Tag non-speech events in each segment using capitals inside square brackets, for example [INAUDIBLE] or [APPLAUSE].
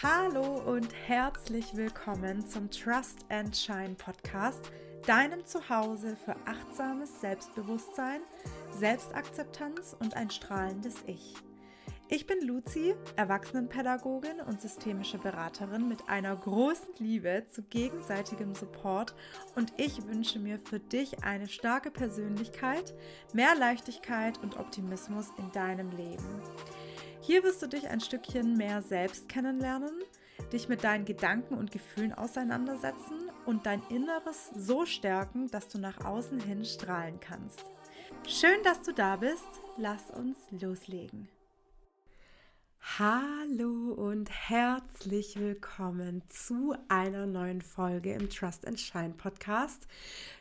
Hallo und herzlich willkommen zum Trust and Shine Podcast, deinem Zuhause für achtsames Selbstbewusstsein, Selbstakzeptanz und ein strahlendes Ich. Ich bin Luzi, Erwachsenenpädagogin und systemische Beraterin mit einer großen Liebe zu gegenseitigem Support und ich wünsche mir für dich eine starke Persönlichkeit, mehr Leichtigkeit und Optimismus in deinem Leben. Hier wirst du dich ein Stückchen mehr selbst kennenlernen, dich mit deinen Gedanken und Gefühlen auseinandersetzen und dein Inneres so stärken, dass du nach außen hin strahlen kannst. Schön, dass du da bist. Lass uns loslegen. Hallo und herzlich willkommen zu einer neuen Folge im Trust and Shine Podcast.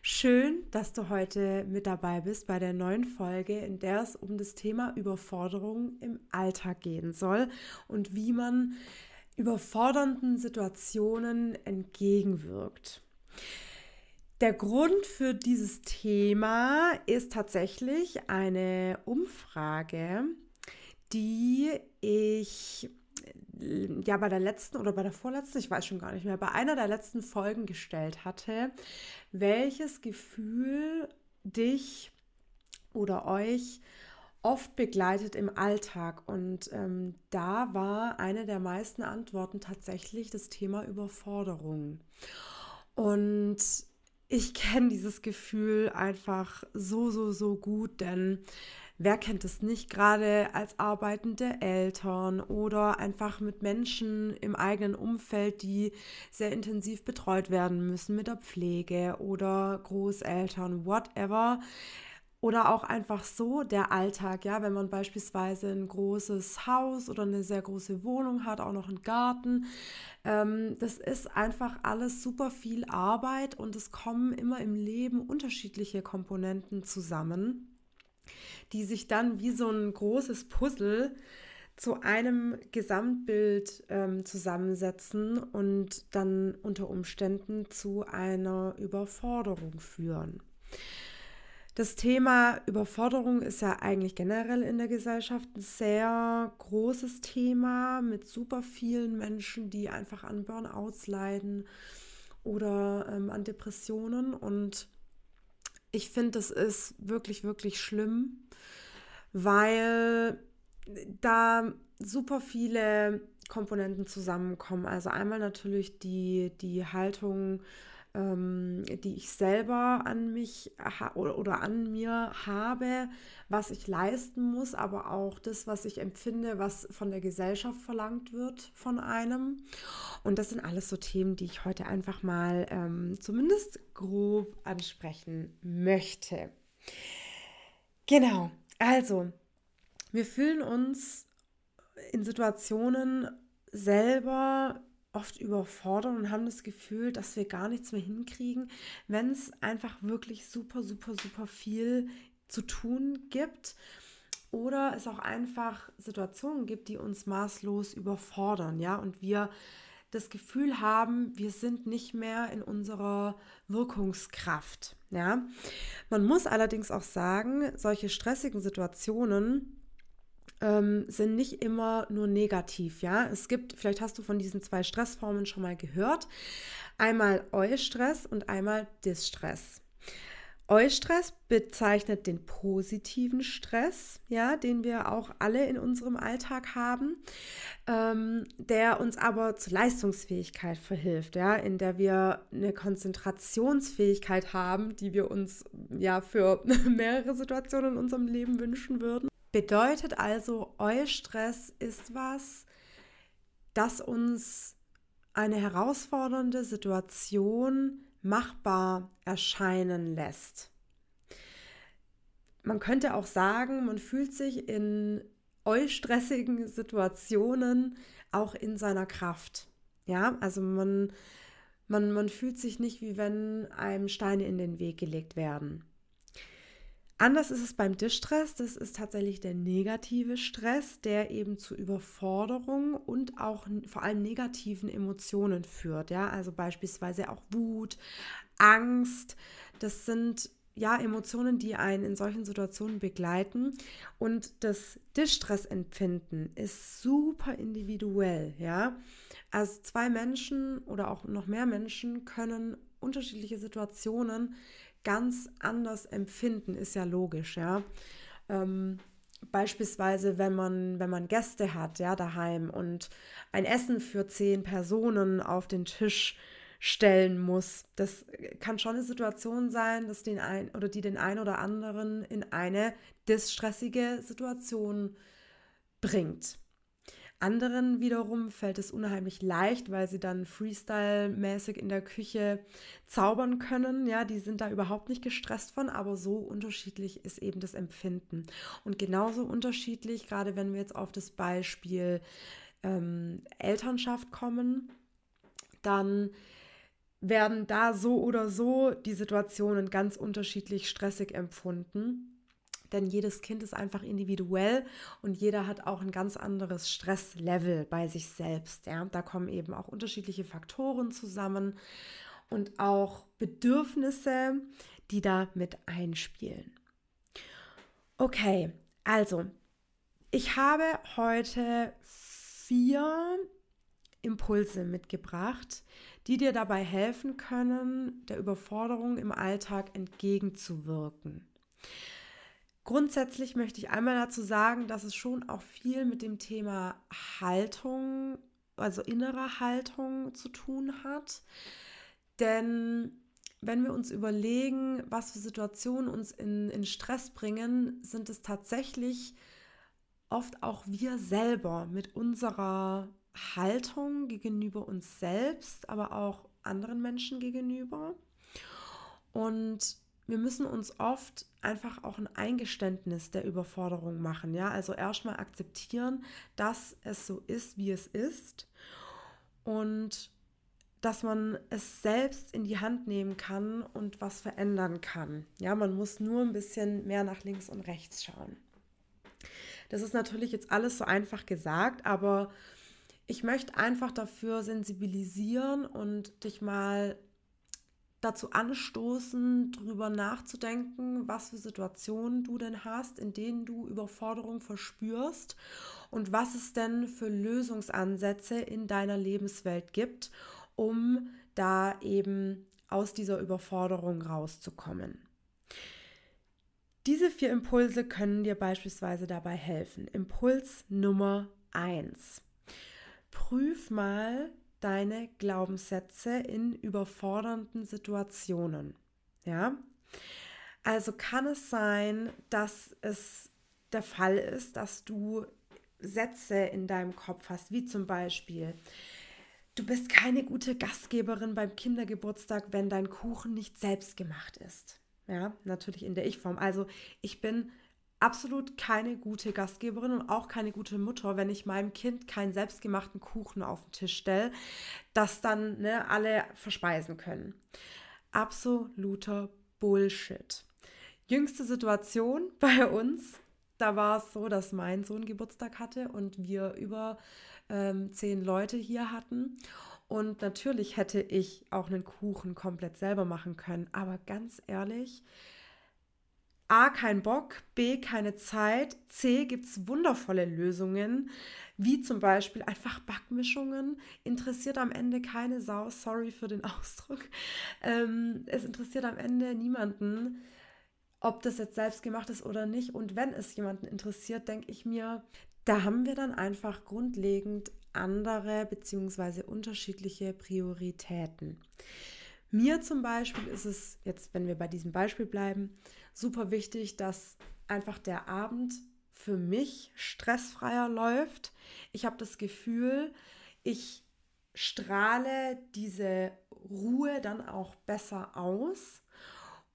Schön, dass du heute mit dabei bist bei der neuen Folge, in der es um das Thema Überforderung im Alltag gehen soll und wie man überfordernden Situationen entgegenwirkt. Der Grund für dieses Thema ist tatsächlich eine Umfrage, die ich ja bei der letzten oder bei der vorletzten, ich weiß schon gar nicht mehr, bei einer der letzten Folgen gestellt hatte, welches Gefühl dich oder euch oft begleitet im Alltag. Und ähm, da war eine der meisten Antworten tatsächlich das Thema Überforderung. Und ich kenne dieses Gefühl einfach so, so, so gut, denn Wer kennt es nicht, gerade als arbeitende Eltern oder einfach mit Menschen im eigenen Umfeld, die sehr intensiv betreut werden müssen mit der Pflege oder Großeltern, whatever. Oder auch einfach so der Alltag, ja, wenn man beispielsweise ein großes Haus oder eine sehr große Wohnung hat, auch noch einen Garten. Ähm, das ist einfach alles super viel Arbeit und es kommen immer im Leben unterschiedliche Komponenten zusammen die sich dann wie so ein großes Puzzle zu einem Gesamtbild ähm, zusammensetzen und dann unter Umständen zu einer Überforderung führen. Das Thema Überforderung ist ja eigentlich generell in der Gesellschaft ein sehr großes Thema mit super vielen Menschen, die einfach an Burnouts leiden oder ähm, an Depressionen. Und ich finde, das ist wirklich, wirklich schlimm weil da super viele Komponenten zusammenkommen. Also einmal natürlich die, die Haltung, ähm, die ich selber an mich oder, oder an mir habe, was ich leisten muss, aber auch das, was ich empfinde, was von der Gesellschaft verlangt wird von einem. Und das sind alles so Themen, die ich heute einfach mal ähm, zumindest grob ansprechen möchte. Genau, also, wir fühlen uns in Situationen selber oft überfordert und haben das Gefühl, dass wir gar nichts mehr hinkriegen, wenn es einfach wirklich super, super, super viel zu tun gibt oder es auch einfach Situationen gibt, die uns maßlos überfordern, ja, und wir das Gefühl haben, wir sind nicht mehr in unserer Wirkungskraft. Ja, man muss allerdings auch sagen, solche stressigen Situationen ähm, sind nicht immer nur negativ. Ja, es gibt, vielleicht hast du von diesen zwei Stressformen schon mal gehört: einmal Eustress und einmal Distress. Eustress bezeichnet den positiven Stress, ja, den wir auch alle in unserem Alltag haben, ähm, der uns aber zur Leistungsfähigkeit verhilft, ja, in der wir eine Konzentrationsfähigkeit haben, die wir uns ja für [LAUGHS] mehrere Situationen in unserem Leben wünschen würden. Bedeutet also, Eustress ist was, das uns eine herausfordernde Situation machbar erscheinen lässt. Man könnte auch sagen, man fühlt sich in eustressigen Situationen auch in seiner Kraft. Ja, also man, man, man fühlt sich nicht, wie wenn einem Steine in den Weg gelegt werden. Anders ist es beim Distress. Das ist tatsächlich der negative Stress, der eben zu Überforderung und auch vor allem negativen Emotionen führt. Ja, also beispielsweise auch Wut, Angst. Das sind ja Emotionen, die einen in solchen Situationen begleiten. Und das Distressempfinden ist super individuell. Ja, Also zwei Menschen oder auch noch mehr Menschen können unterschiedliche Situationen ganz anders empfinden, ist ja logisch, ja. Ähm, beispielsweise, wenn man, wenn man Gäste hat, ja, daheim und ein Essen für zehn Personen auf den Tisch stellen muss. Das kann schon eine Situation sein, dass den ein oder die den einen oder anderen in eine distressige Situation bringt. Anderen wiederum fällt es unheimlich leicht, weil sie dann Freestyle-mäßig in der Küche zaubern können. Ja, die sind da überhaupt nicht gestresst von, aber so unterschiedlich ist eben das Empfinden. Und genauso unterschiedlich, gerade wenn wir jetzt auf das Beispiel ähm, Elternschaft kommen, dann werden da so oder so die Situationen ganz unterschiedlich stressig empfunden. Denn jedes Kind ist einfach individuell und jeder hat auch ein ganz anderes Stresslevel bei sich selbst. Ja? Da kommen eben auch unterschiedliche Faktoren zusammen und auch Bedürfnisse, die da mit einspielen. Okay, also ich habe heute vier Impulse mitgebracht, die dir dabei helfen können, der Überforderung im Alltag entgegenzuwirken. Grundsätzlich möchte ich einmal dazu sagen, dass es schon auch viel mit dem Thema Haltung, also innerer Haltung zu tun hat. Denn wenn wir uns überlegen, was für Situationen uns in, in Stress bringen, sind es tatsächlich oft auch wir selber mit unserer Haltung gegenüber uns selbst, aber auch anderen Menschen gegenüber. Und wir müssen uns oft einfach auch ein Eingeständnis der Überforderung machen. Ja, also erstmal akzeptieren, dass es so ist, wie es ist. Und dass man es selbst in die Hand nehmen kann und was verändern kann. Ja, man muss nur ein bisschen mehr nach links und rechts schauen. Das ist natürlich jetzt alles so einfach gesagt, aber ich möchte einfach dafür sensibilisieren und dich mal dazu anstoßen, darüber nachzudenken, was für Situationen du denn hast, in denen du Überforderung verspürst und was es denn für Lösungsansätze in deiner Lebenswelt gibt, um da eben aus dieser Überforderung rauszukommen. Diese vier Impulse können dir beispielsweise dabei helfen. Impuls Nummer eins prüf mal deine Glaubenssätze in überfordernden Situationen. Ja? Also kann es sein, dass es der Fall ist, dass du Sätze in deinem Kopf hast, wie zum Beispiel, du bist keine gute Gastgeberin beim Kindergeburtstag, wenn dein Kuchen nicht selbst gemacht ist. Ja, natürlich in der Ich-Form. Also ich bin absolut keine gute Gastgeberin und auch keine gute Mutter, wenn ich meinem Kind keinen selbstgemachten Kuchen auf den Tisch stelle, das dann ne, alle verspeisen können. Absoluter Bullshit. Jüngste Situation [LAUGHS] bei uns, da war es so, dass mein Sohn Geburtstag hatte und wir über ähm, zehn Leute hier hatten. Und natürlich hätte ich auch einen Kuchen komplett selber machen können. Aber ganz ehrlich, A, kein Bock, B, keine Zeit, C, gibt es wundervolle Lösungen, wie zum Beispiel einfach Backmischungen. Interessiert am Ende keine Sau, sorry für den [LAUGHS] Ausdruck. Ähm, es interessiert am Ende niemanden, ob das jetzt selbst gemacht ist oder nicht. Und wenn es jemanden interessiert, denke ich mir, da haben wir dann einfach grundlegend andere bzw. unterschiedliche Prioritäten. Mir zum Beispiel ist es, jetzt wenn wir bei diesem Beispiel bleiben, super wichtig, dass einfach der Abend für mich stressfreier läuft. Ich habe das Gefühl, ich strahle diese Ruhe dann auch besser aus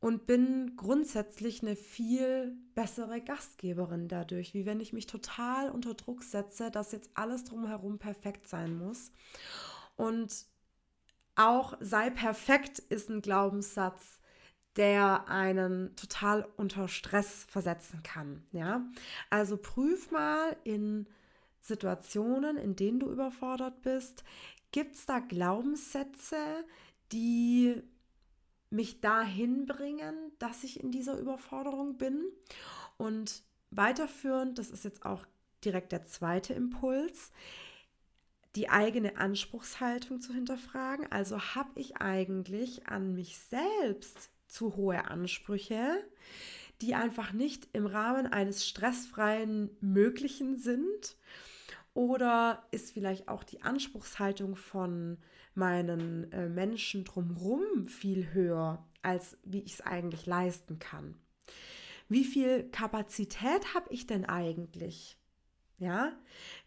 und bin grundsätzlich eine viel bessere Gastgeberin dadurch, wie wenn ich mich total unter Druck setze, dass jetzt alles drumherum perfekt sein muss. Und auch sei perfekt ist ein Glaubenssatz, der einen total unter Stress versetzen kann. Ja, also prüf mal in Situationen, in denen du überfordert bist, gibt es da Glaubenssätze, die mich dahin bringen, dass ich in dieser Überforderung bin? Und weiterführend, das ist jetzt auch direkt der zweite Impuls, die eigene Anspruchshaltung zu hinterfragen. Also habe ich eigentlich an mich selbst zu hohe Ansprüche, die einfach nicht im Rahmen eines stressfreien Möglichen sind? Oder ist vielleicht auch die Anspruchshaltung von meinen äh, Menschen drumherum viel höher, als wie ich es eigentlich leisten kann? Wie viel Kapazität habe ich denn eigentlich? Ja,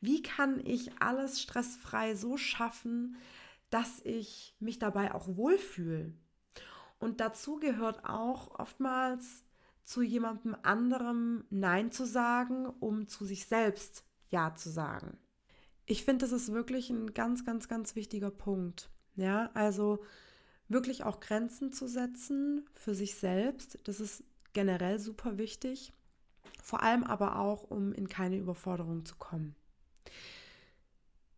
wie kann ich alles stressfrei so schaffen, dass ich mich dabei auch wohlfühle? Und dazu gehört auch oftmals zu jemandem anderem Nein zu sagen, um zu sich selbst Ja zu sagen. Ich finde, das ist wirklich ein ganz, ganz, ganz wichtiger Punkt. Ja, also wirklich auch Grenzen zu setzen für sich selbst. Das ist generell super wichtig. Vor allem aber auch, um in keine Überforderung zu kommen.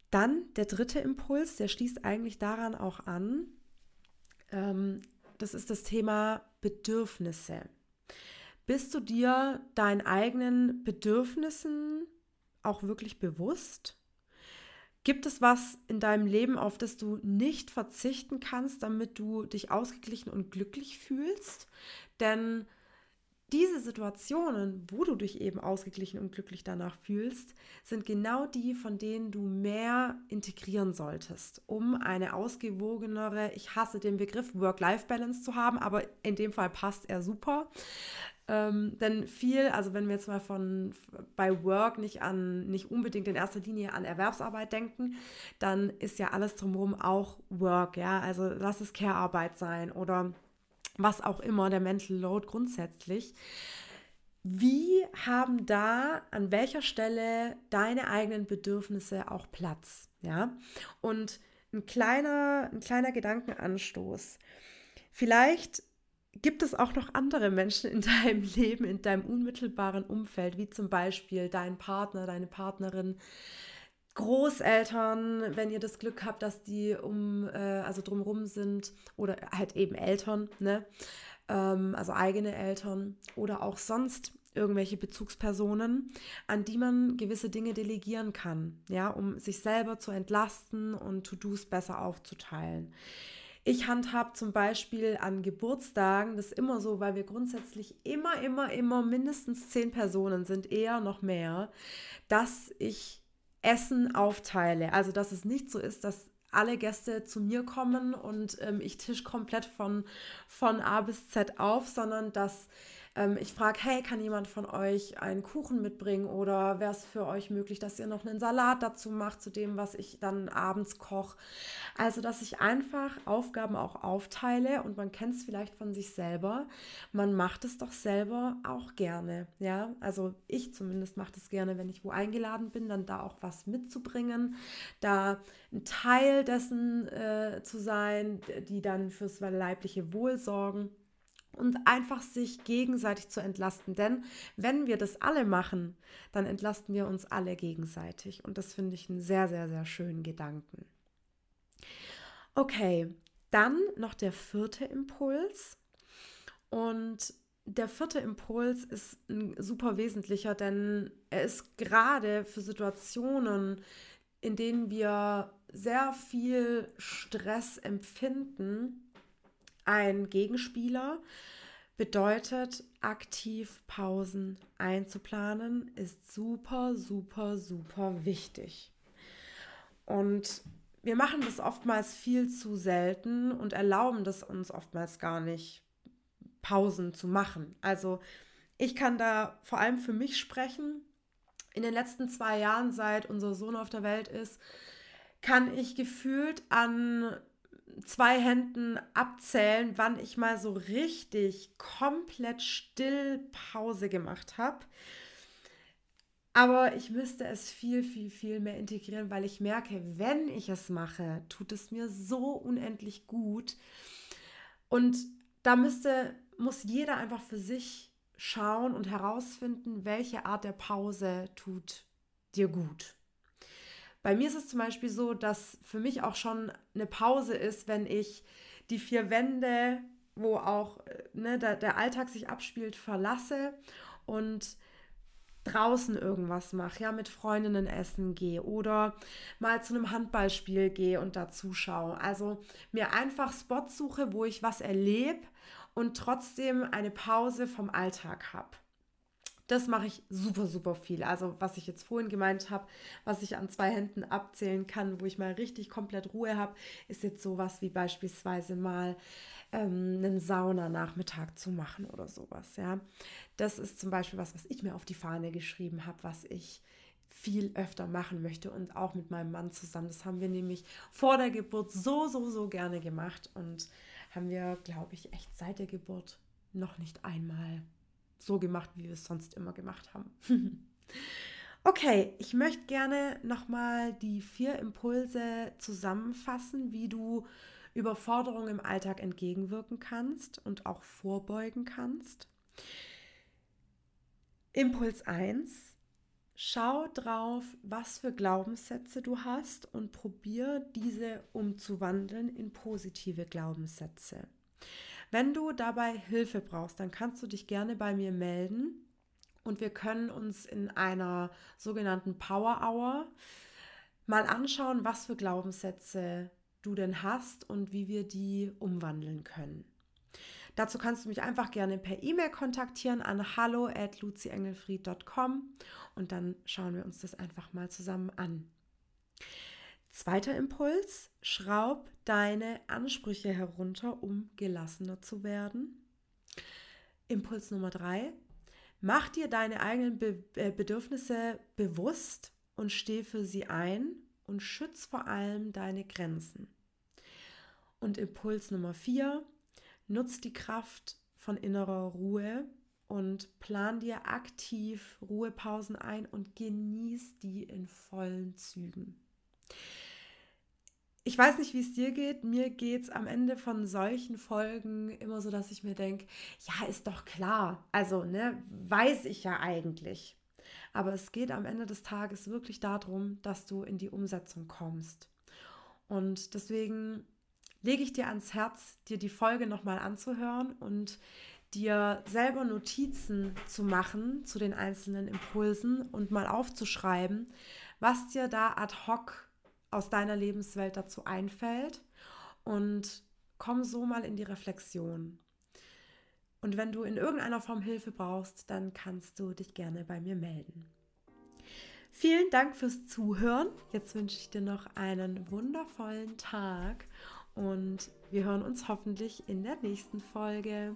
Dann der dritte Impuls, der schließt eigentlich daran auch an. Ähm, das ist das Thema Bedürfnisse. Bist du dir deinen eigenen Bedürfnissen auch wirklich bewusst? Gibt es was in deinem Leben, auf das du nicht verzichten kannst, damit du dich ausgeglichen und glücklich fühlst? Denn diese Situationen, wo du dich eben ausgeglichen und glücklich danach fühlst, sind genau die, von denen du mehr integrieren solltest, um eine ausgewogenere, ich hasse den Begriff Work-Life-Balance zu haben, aber in dem Fall passt er super. Ähm, denn viel, also wenn wir jetzt mal von bei Work nicht an, nicht unbedingt in erster Linie an Erwerbsarbeit denken, dann ist ja alles drumherum auch Work, ja. Also lass es Care-Arbeit sein oder was auch immer, der Mental Load grundsätzlich. Wie haben da an welcher Stelle deine eigenen Bedürfnisse auch Platz? Ja, und ein kleiner, ein kleiner Gedankenanstoß. Vielleicht gibt es auch noch andere Menschen in [LAUGHS] deinem Leben, in deinem unmittelbaren Umfeld, wie zum Beispiel dein Partner, deine Partnerin, Großeltern, wenn ihr das Glück habt, dass die um, äh, also drumherum sind oder halt eben Eltern, ne? Ähm, also eigene Eltern oder auch sonst irgendwelche Bezugspersonen, an die man gewisse Dinge delegieren kann, ja, um sich selber zu entlasten und To-Dos besser aufzuteilen. Ich handhab zum Beispiel an Geburtstagen, das ist immer so, weil wir grundsätzlich immer, immer, immer mindestens zehn Personen sind, eher noch mehr, dass ich Essen aufteile. Also, dass es nicht so ist, dass alle Gäste zu mir kommen und ähm, ich tisch komplett von, von A bis Z auf, sondern dass ähm, ich frage, hey, kann jemand von euch einen Kuchen mitbringen oder wäre es für euch möglich, dass ihr noch einen Salat dazu macht, zu dem, was ich dann abends koche. Also, dass ich einfach Aufgaben auch aufteile und man kennt es vielleicht von sich selber. Man macht es doch selber auch gerne. Ja, also ich zumindest mache es gerne, wenn ich wo eingeladen bin, dann da auch was mitzubringen, da ein Teil dessen äh, zu sein, die dann fürs leibliche Wohl sorgen und einfach sich gegenseitig zu entlasten. Denn wenn wir das alle machen, dann entlasten wir uns alle gegenseitig. Und das finde ich einen sehr, sehr, sehr schönen Gedanken. Okay, dann noch der vierte Impuls. Und der vierte Impuls ist ein super wesentlicher, denn er ist gerade für Situationen, in denen wir sehr viel Stress empfinden, ein Gegenspieler bedeutet, aktiv Pausen einzuplanen, ist super, super, super wichtig. Und wir machen das oftmals viel zu selten und erlauben das uns oftmals gar nicht, Pausen zu machen. Also ich kann da vor allem für mich sprechen. In den letzten zwei Jahren, seit unser Sohn auf der Welt ist, kann ich gefühlt an zwei Händen abzählen, wann ich mal so richtig komplett still Pause gemacht habe. Aber ich müsste es viel, viel, viel mehr integrieren, weil ich merke, wenn ich es mache, tut es mir so unendlich gut. Und da müsste, muss jeder einfach für sich schauen und herausfinden, welche Art der Pause tut dir gut. Bei mir ist es zum Beispiel so, dass für mich auch schon eine Pause ist, wenn ich die vier Wände, wo auch äh, ne, der, der Alltag sich abspielt, verlasse und draußen irgendwas mache, ja, mit Freundinnen essen gehe oder mal zu einem Handballspiel gehe und da zuschaue. Also mir einfach Spots suche, wo ich was erlebe und trotzdem eine Pause vom Alltag habe. Das mache ich super, super viel. Also was ich jetzt vorhin gemeint habe, was ich an zwei Händen abzählen kann, wo ich mal richtig komplett Ruhe habe, ist jetzt sowas wie beispielsweise mal ähm, einen Saunanachmittag zu machen oder sowas. Ja, das ist zum Beispiel was, was ich mir auf die Fahne geschrieben habe, was ich viel öfter machen möchte und auch mit meinem Mann zusammen. Das haben wir nämlich vor der Geburt so, so, so gerne gemacht und haben wir, glaube ich, echt seit der Geburt noch nicht einmal so gemacht, wie wir es sonst immer gemacht haben. [LAUGHS] okay, ich möchte gerne nochmal die vier Impulse zusammenfassen, wie du Überforderung im Alltag entgegenwirken kannst und auch vorbeugen kannst. Impuls 1. Schau drauf, was für Glaubenssätze du hast und probier diese umzuwandeln in positive Glaubenssätze. Wenn du dabei Hilfe brauchst, dann kannst du dich gerne bei mir melden und wir können uns in einer sogenannten Power Hour mal anschauen, was für Glaubenssätze du denn hast und wie wir die umwandeln können. Dazu kannst du mich einfach gerne per E-Mail kontaktieren an hallo at luciengelfried.com und dann schauen wir uns das einfach mal zusammen an. Zweiter Impuls, schraub deine Ansprüche herunter, um gelassener zu werden. Impuls Nummer drei, mach dir deine eigenen Be äh, Bedürfnisse bewusst und steh für sie ein und schütz vor allem deine Grenzen. Und Impuls Nummer vier, nutz die Kraft von innerer Ruhe und plan dir aktiv Ruhepausen ein und genieß die in vollen Zügen. Ich weiß nicht, wie es dir geht. Mir geht es am Ende von solchen Folgen immer so, dass ich mir denke, ja, ist doch klar. Also, ne, weiß ich ja eigentlich. Aber es geht am Ende des Tages wirklich darum, dass du in die Umsetzung kommst. Und deswegen lege ich dir ans Herz, dir die Folge nochmal anzuhören und dir selber Notizen zu machen zu den einzelnen Impulsen und mal aufzuschreiben, was dir da ad hoc aus deiner Lebenswelt dazu einfällt und komm so mal in die Reflexion. Und wenn du in irgendeiner Form Hilfe brauchst, dann kannst du dich gerne bei mir melden. Vielen Dank fürs Zuhören. Jetzt wünsche ich dir noch einen wundervollen Tag und wir hören uns hoffentlich in der nächsten Folge.